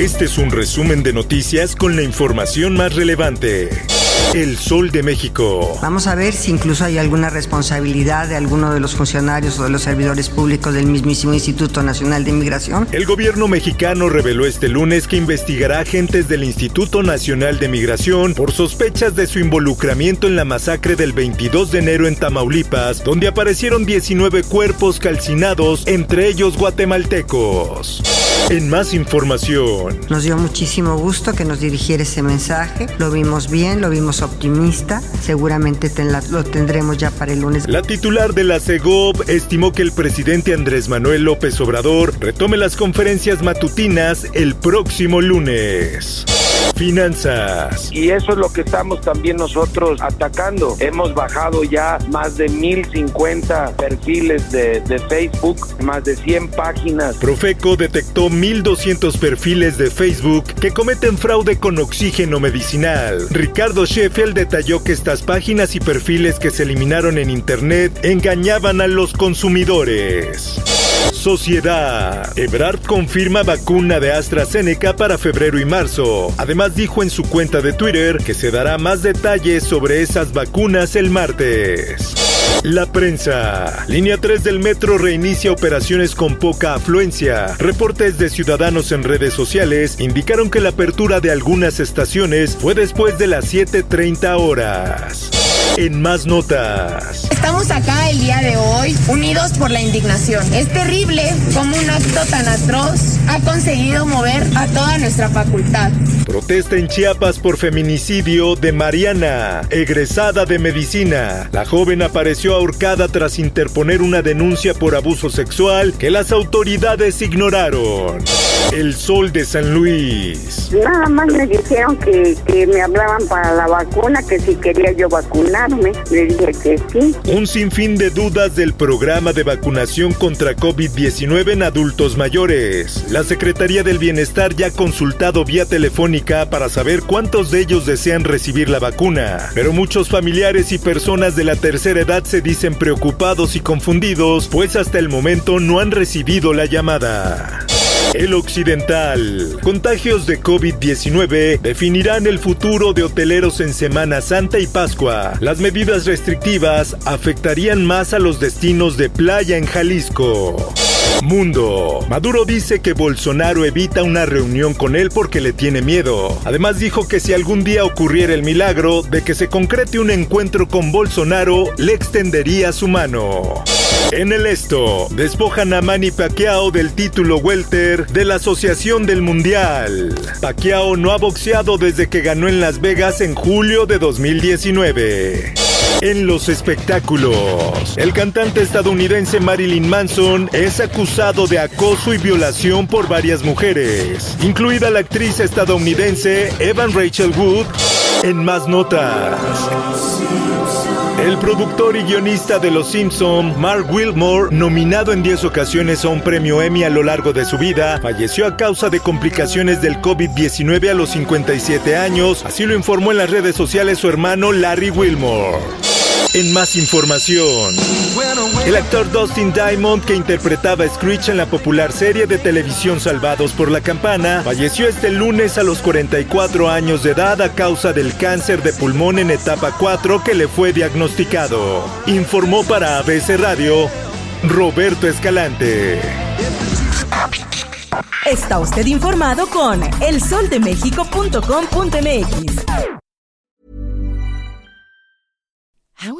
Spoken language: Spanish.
Este es un resumen de noticias con la información más relevante. El Sol de México. Vamos a ver si incluso hay alguna responsabilidad de alguno de los funcionarios o de los servidores públicos del mismísimo Instituto Nacional de Migración. El gobierno mexicano reveló este lunes que investigará agentes del Instituto Nacional de Migración por sospechas de su involucramiento en la masacre del 22 de enero en Tamaulipas, donde aparecieron 19 cuerpos calcinados, entre ellos guatemaltecos. En más información. Nos dio muchísimo gusto que nos dirigiera ese mensaje. Lo vimos bien, lo vimos optimista. Seguramente ten la, lo tendremos ya para el lunes. La titular de la CEGOV estimó que el presidente Andrés Manuel López Obrador retome las conferencias matutinas el próximo lunes. Finanzas. Y eso es lo que estamos también nosotros atacando. Hemos bajado ya más de 1050 perfiles de, de Facebook, más de 100 páginas. Profeco detectó 1.200 perfiles de Facebook que cometen fraude con oxígeno medicinal. Ricardo Sheffield detalló que estas páginas y perfiles que se eliminaron en Internet engañaban a los consumidores. Sociedad. Ebrard confirma vacuna de AstraZeneca para febrero y marzo. Además dijo en su cuenta de Twitter que se dará más detalles sobre esas vacunas el martes. La prensa. Línea 3 del metro reinicia operaciones con poca afluencia. Reportes de ciudadanos en redes sociales indicaron que la apertura de algunas estaciones fue después de las 7.30 horas. En más notas. Estamos acá el día de hoy unidos por la indignación. Es terrible cómo un acto tan atroz ha conseguido mover a toda nuestra facultad. Protesta en Chiapas por feminicidio de Mariana, egresada de medicina. La joven apareció ahorcada tras interponer una denuncia por abuso sexual que las autoridades ignoraron. El sol de San Luis. Nada más me dijeron que, que me hablaban para la vacuna, que si quería yo vacunarme. Le dije que sí. Un sinfín de dudas del programa de vacunación contra COVID-19 en adultos mayores. La Secretaría del Bienestar ya ha consultado vía telefónica para saber cuántos de ellos desean recibir la vacuna. Pero muchos familiares y personas de la tercera edad se dicen preocupados y confundidos, pues hasta el momento no han recibido la llamada. El Occidental. Contagios de COVID-19 definirán el futuro de hoteleros en Semana Santa y Pascua. Las medidas restrictivas afectarían más a los destinos de playa en Jalisco. Mundo. Maduro dice que Bolsonaro evita una reunión con él porque le tiene miedo. Además dijo que si algún día ocurriera el milagro de que se concrete un encuentro con Bolsonaro, le extendería su mano. En el esto, despojan a Manny Pacquiao del título welter de la Asociación del Mundial. Pacquiao no ha boxeado desde que ganó en Las Vegas en julio de 2019. En los espectáculos, el cantante estadounidense Marilyn Manson es acusado de acoso y violación por varias mujeres, incluida la actriz estadounidense Evan Rachel Wood. En más notas. El productor y guionista de Los Simpson, Mark Wilmore, nominado en 10 ocasiones a un premio Emmy a lo largo de su vida, falleció a causa de complicaciones del COVID-19 a los 57 años, así lo informó en las redes sociales su hermano Larry Wilmore. En más información, el actor Dustin Diamond, que interpretaba a Screech en la popular serie de televisión Salvados por la Campana, falleció este lunes a los 44 años de edad a causa del cáncer de pulmón en etapa 4 que le fue diagnosticado. Informó para ABC Radio Roberto Escalante. Está usted informado con elsoldemexico.com.mx.